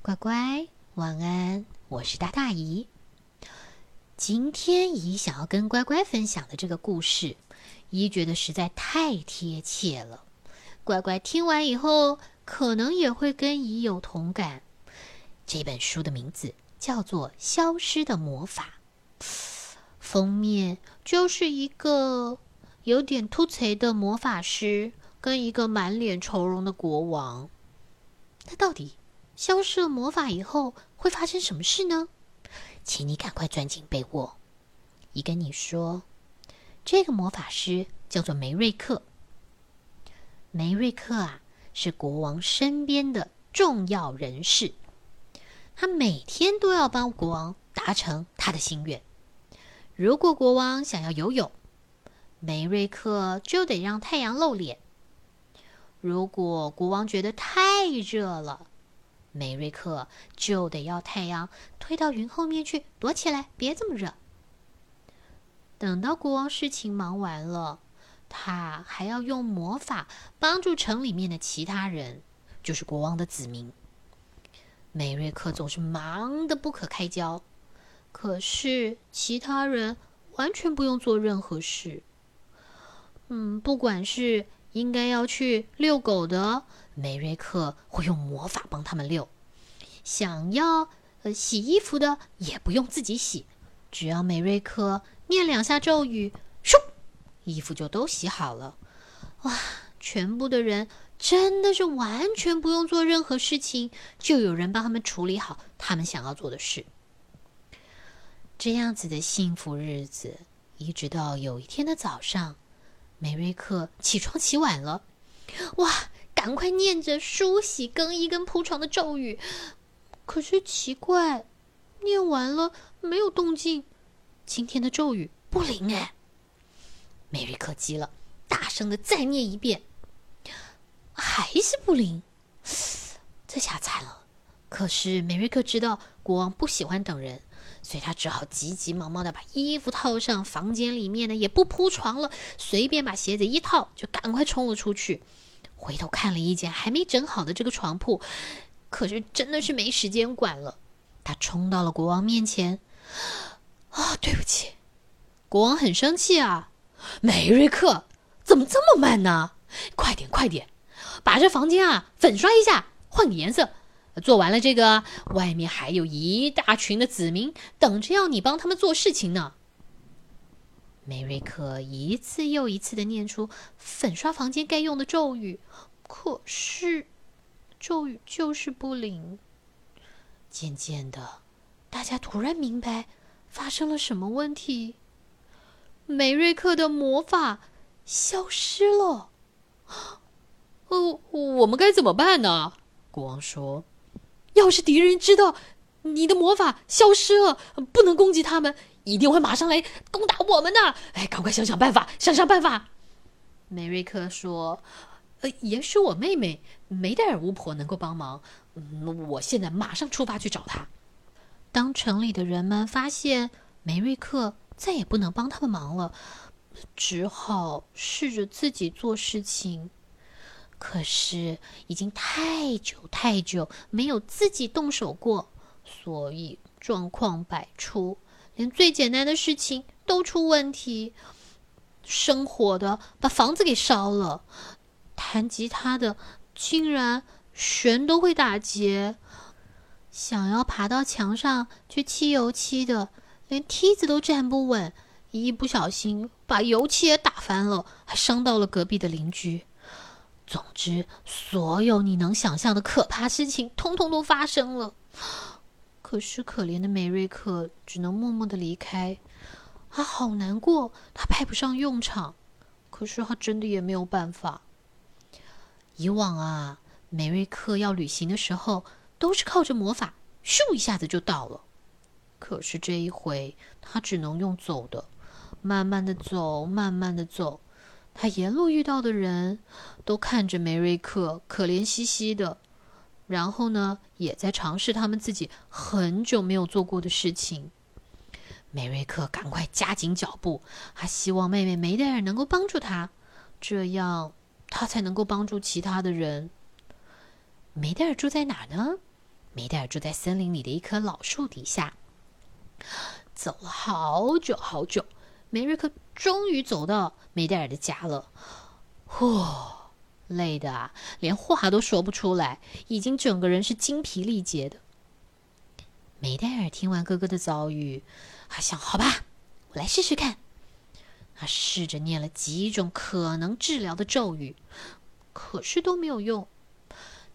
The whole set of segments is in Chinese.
乖乖，晚安！我是大大姨。今天姨想要跟乖乖分享的这个故事，姨觉得实在太贴切了。乖乖听完以后，可能也会跟姨有同感。这本书的名字叫做《消失的魔法》，封面就是一个有点突兀的魔法师跟一个满脸愁容的国王。那到底？消失了魔法以后会发生什么事呢？请你赶快钻进被窝。姨跟你说，这个魔法师叫做梅瑞克。梅瑞克啊，是国王身边的重要人士，他每天都要帮国王达成他的心愿。如果国王想要游泳，梅瑞克就得让太阳露脸；如果国王觉得太热了，梅瑞克就得要太阳推到云后面去躲起来，别这么热。等到国王事情忙完了，他还要用魔法帮助城里面的其他人，就是国王的子民。梅瑞克总是忙得不可开交，可是其他人完全不用做任何事。嗯，不管是应该要去遛狗的。梅瑞克会用魔法帮他们遛，想要呃洗衣服的也不用自己洗，只要梅瑞克念两下咒语，咻，衣服就都洗好了。哇，全部的人真的是完全不用做任何事情，就有人帮他们处理好他们想要做的事。这样子的幸福日子，一直到有一天的早上，梅瑞克起床起晚了，哇！赶快念着梳洗、更衣跟铺床的咒语，可是奇怪，念完了没有动静，今天的咒语不灵哎！梅瑞克急了，大声的再念一遍，还是不灵，这下惨了。可是梅瑞克知道国王不喜欢等人，所以他只好急急忙忙的把衣服套上，房间里面呢也不铺床了，随便把鞋子一套，就赶快冲了出去。回头看了一眼还没整好的这个床铺，可是真的是没时间管了。他冲到了国王面前，啊，对不起，国王很生气啊。梅瑞克，怎么这么慢呢？快点，快点，把这房间啊粉刷一下，换个颜色。做完了这个，外面还有一大群的子民等着要你帮他们做事情呢。梅瑞克一次又一次的念出粉刷房间该用的咒语，可是咒语就是不灵。渐渐的，大家突然明白发生了什么问题：梅瑞克的魔法消失了。哦，我们该怎么办呢？国王说：“要是敌人知道你的魔法消失了，不能攻击他们。”一定会马上来攻打我们的！哎，赶快想想办法，想想办法。梅瑞克说：“呃，也许我妹妹梅戴尔巫婆能够帮忙。嗯，我现在马上出发去找她。”当城里的人们发现梅瑞克再也不能帮他们忙了，只好试着自己做事情。可是已经太久太久没有自己动手过，所以状况百出。连最简单的事情都出问题，生火的把房子给烧了，弹吉他的竟然弦都会打结，想要爬到墙上去漆油漆的，连梯子都站不稳，一不小心把油漆也打翻了，还伤到了隔壁的邻居。总之，所有你能想象的可怕事情，通通都发生了。可是，可怜的梅瑞克只能默默的离开。他好难过，他派不上用场。可是，他真的也没有办法。以往啊，梅瑞克要旅行的时候，都是靠着魔法，咻一下子就到了。可是这一回，他只能用走的，慢慢的走，慢慢的走。他沿路遇到的人都看着梅瑞克，可怜兮兮的。然后呢，也在尝试他们自己很久没有做过的事情。梅瑞克赶快加紧脚步，他希望妹妹梅戴尔能够帮助他，这样他才能够帮助其他的人。梅戴尔住在哪呢？梅戴尔住在森林里的一棵老树底下。走了好久好久，梅瑞克终于走到梅戴尔的家了。呼，累的啊，连话都说不出来，已经整个人是精疲力竭的。梅戴尔听完哥哥的遭遇，还想：好吧，我来试试看。他试着念了几种可能治疗的咒语，可是都没有用。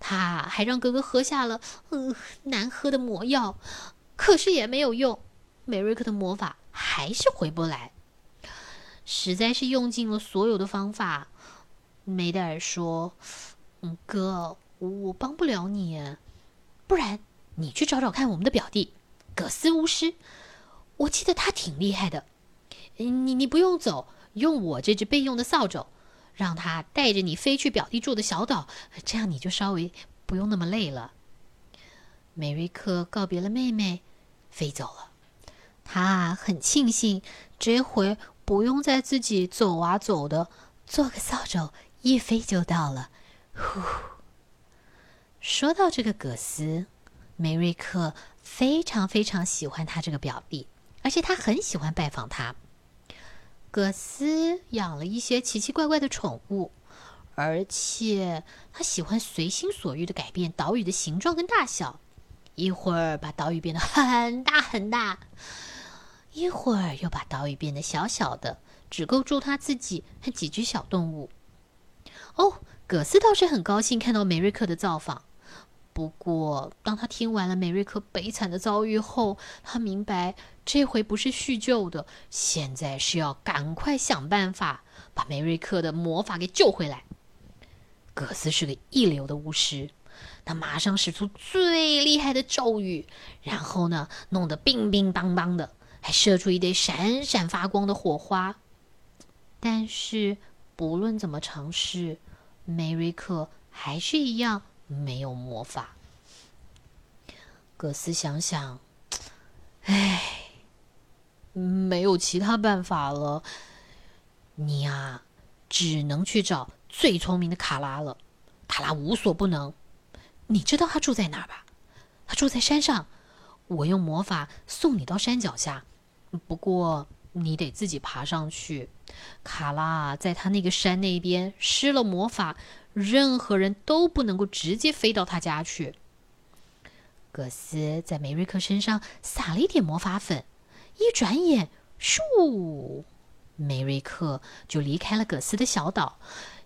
他还让哥哥喝下了呃难喝的魔药，可是也没有用。梅瑞克的魔法还是回不来，实在是用尽了所有的方法。梅戴尔说：“嗯，哥，我帮不了你，不然你去找找看我们的表弟葛斯巫师，我记得他挺厉害的。你你不用走，用我这只备用的扫帚，让他带着你飞去表弟住的小岛，这样你就稍微不用那么累了。”梅瑞克告别了妹妹，飞走了。他很庆幸，这回不用再自己走啊走的，做个扫帚一飞就到了。呼！说到这个葛斯，梅瑞克非常非常喜欢他这个表弟，而且他很喜欢拜访他。葛斯养了一些奇奇怪怪的宠物，而且他喜欢随心所欲的改变岛屿的形状跟大小，一会儿把岛屿变得很大很大。一会儿又把岛屿变得小小的，只够住他自己和几只小动物。哦，葛斯倒是很高兴看到梅瑞克的造访。不过，当他听完了梅瑞克悲惨的遭遇后，他明白这回不是叙旧的，现在是要赶快想办法把梅瑞克的魔法给救回来。葛斯是个一流的巫师，他马上使出最厉害的咒语，然后呢，弄得乒乒乓乓的。还射出一堆闪闪发光的火花，但是不论怎么尝试，梅瑞克还是一样没有魔法。葛斯想想，唉，没有其他办法了，你呀，只能去找最聪明的卡拉了。卡拉无所不能，你知道他住在哪儿吧？他住在山上，我用魔法送你到山脚下。不过你得自己爬上去。卡拉在他那个山那边施了魔法，任何人都不能够直接飞到他家去。葛斯在梅瑞克身上撒了一点魔法粉，一转眼，咻，梅瑞克就离开了葛斯的小岛，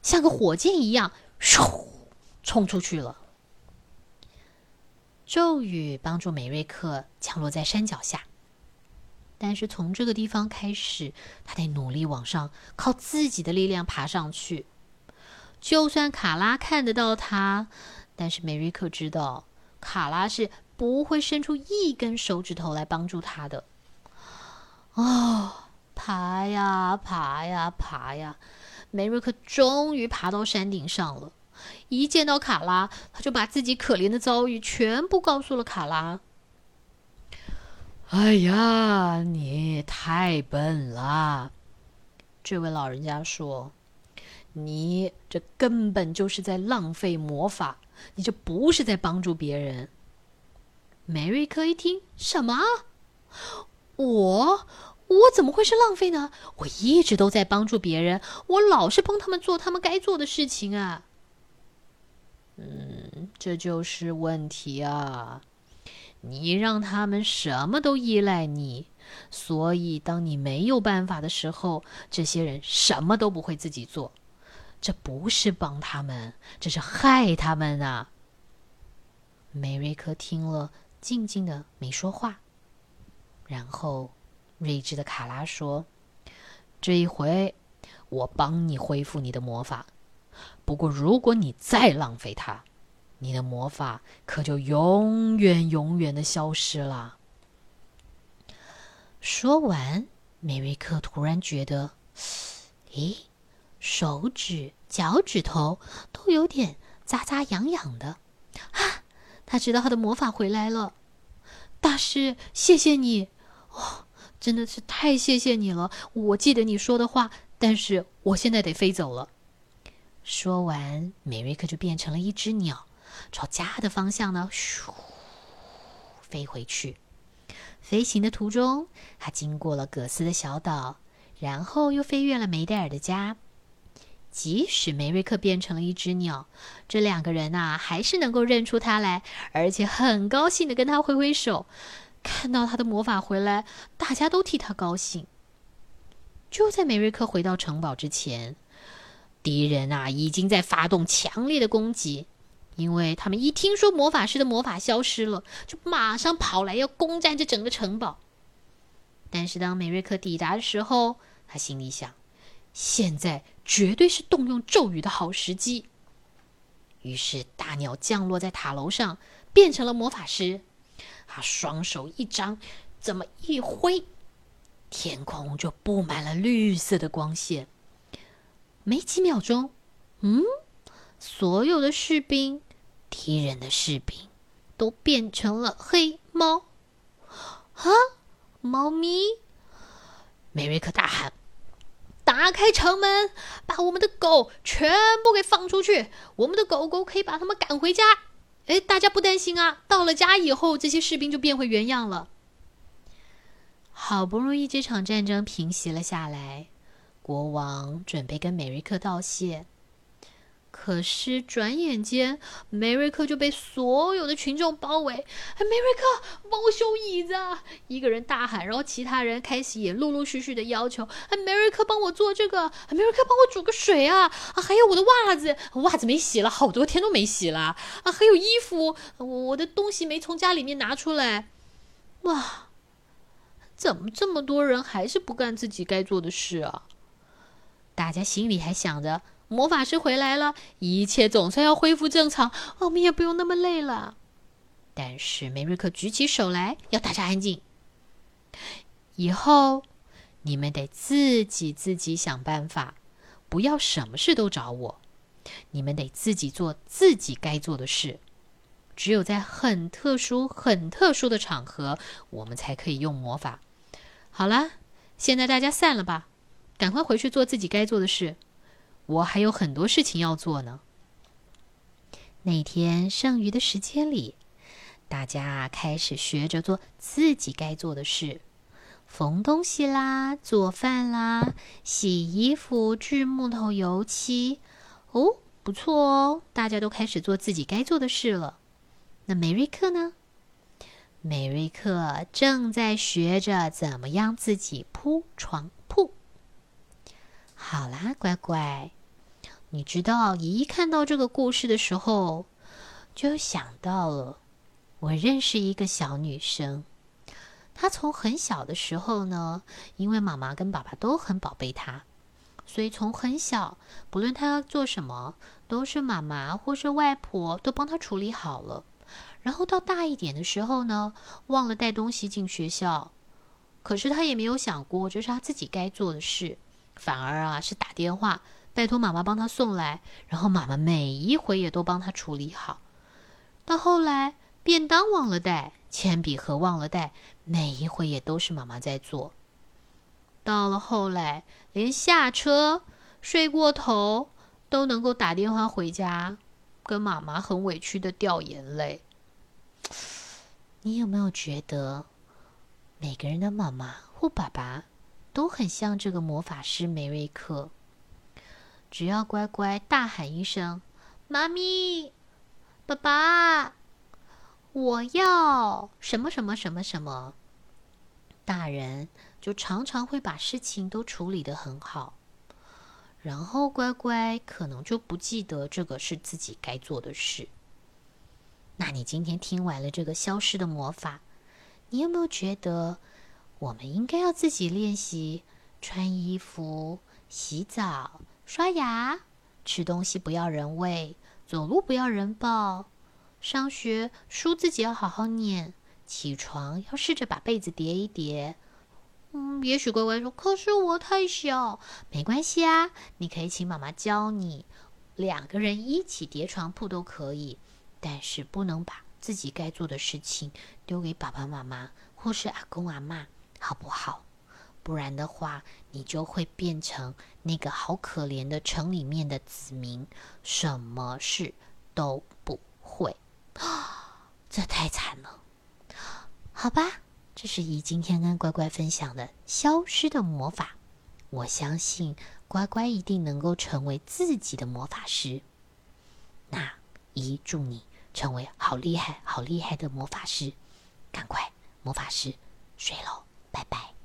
像个火箭一样，咻，冲出去了。咒语帮助梅瑞克降落在山脚下。但是从这个地方开始，他得努力往上，靠自己的力量爬上去。就算卡拉看得到他，但是梅瑞克知道，卡拉是不会伸出一根手指头来帮助他的。哦，爬呀爬呀爬呀，梅瑞克终于爬到山顶上了。一见到卡拉，他就把自己可怜的遭遇全部告诉了卡拉。哎呀，你太笨了！这位老人家说：“你这根本就是在浪费魔法，你这不是在帮助别人。”梅瑞克一听，什么？我我怎么会是浪费呢？我一直都在帮助别人，我老是帮他们做他们该做的事情啊。嗯，这就是问题啊。你让他们什么都依赖你，所以当你没有办法的时候，这些人什么都不会自己做。这不是帮他们，这是害他们啊！梅瑞克听了，静静的没说话。然后，睿智的卡拉说：“这一回，我帮你恢复你的魔法。不过，如果你再浪费它……”你的魔法可就永远永远的消失了。说完，梅瑞克突然觉得，咦，手指、脚趾头都有点扎扎痒痒的。啊，他知道他的魔法回来了。大师，谢谢你！哦，真的是太谢谢你了。我记得你说的话，但是我现在得飞走了。说完，梅瑞克就变成了一只鸟。朝家的方向呢，咻飞回去。飞行的途中，他经过了葛斯的小岛，然后又飞越了梅戴尔的家。即使梅瑞克变成了一只鸟，这两个人呐，还是能够认出他来，而且很高兴的跟他挥挥手。看到他的魔法回来，大家都替他高兴。就在梅瑞克回到城堡之前，敌人啊已经在发动强烈的攻击，因为他们一听说魔法师的魔法消失了，就马上跑来要攻占这整个城堡。但是当美瑞克抵达的时候，他心里想。现在绝对是动用咒语的好时机。于是，大鸟降落在塔楼上，变成了魔法师。他双手一张，这么一挥，天空就布满了绿色的光线。没几秒钟，嗯，所有的士兵，敌人的士兵，都变成了黑猫。啊，猫咪！梅瑞克大喊。打开城门，把我们的狗全部给放出去。我们的狗狗可以把他们赶回家。哎，大家不担心啊！到了家以后，这些士兵就变回原样了。好不容易，这场战争平息了下来，国王准备跟美瑞克道谢。可是转眼间，梅瑞克就被所有的群众包围。梅瑞克，帮我修椅子！一个人大喊，然后其他人开始也陆陆续续的要求。哎，梅瑞克，帮我做这个！梅瑞克，帮我煮个水啊！啊，还有我的袜子，袜子没洗了，好多天都没洗了。啊，还有衣服，我的东西没从家里面拿出来。哇，怎么这么多人还是不干自己该做的事啊？大家心里还想着。魔法师回来了，一切总算要恢复正常，我们也不用那么累了。但是梅瑞克举起手来，要大家安静。以后你们得自己自己想办法，不要什么事都找我。你们得自己做自己该做的事。只有在很特殊、很特殊的场合，我们才可以用魔法。好了，现在大家散了吧，赶快回去做自己该做的事。我还有很多事情要做呢。那天剩余的时间里，大家开始学着做自己该做的事：缝东西啦，做饭啦，洗衣服，锯木头，油漆。哦，不错哦，大家都开始做自己该做的事了。那梅瑞克呢？梅瑞克正在学着怎么样自己铺床铺。好啦，乖乖。你知道，一看到这个故事的时候，就想到了我认识一个小女生。她从很小的时候呢，因为妈妈跟爸爸都很宝贝她，所以从很小，不论她要做什么，都是妈妈或是外婆都帮她处理好了。然后到大一点的时候呢，忘了带东西进学校，可是她也没有想过这是她自己该做的事，反而啊是打电话。拜托妈妈帮他送来，然后妈妈每一回也都帮他处理好。到后来，便当忘了带，铅笔盒忘了带，每一回也都是妈妈在做。到了后来，连下车睡过头都能够打电话回家，跟妈妈很委屈的掉眼泪。你有没有觉得，每个人的妈妈或爸爸都很像这个魔法师梅瑞克？只要乖乖大喊一声“妈咪、爸爸，我要什么什么什么什么”，大人就常常会把事情都处理的很好。然后乖乖可能就不记得这个是自己该做的事。那你今天听完了这个消失的魔法，你有没有觉得我们应该要自己练习穿衣服、洗澡？刷牙、吃东西不要人喂，走路不要人抱，上学书自己要好好念，起床要试着把被子叠一叠。嗯，也许乖乖说：“可是我太小。”没关系啊，你可以请妈妈教你，两个人一起叠床铺都可以。但是不能把自己该做的事情丢给爸爸妈妈或是阿公阿妈，好不好？不然的话，你就会变成那个好可怜的城里面的子民，什么事都不会！这太惨了。好吧，这是姨今天跟乖乖分享的消失的魔法。我相信乖乖一定能够成为自己的魔法师。那姨祝你成为好厉害、好厉害的魔法师！赶快，魔法师睡喽，拜拜。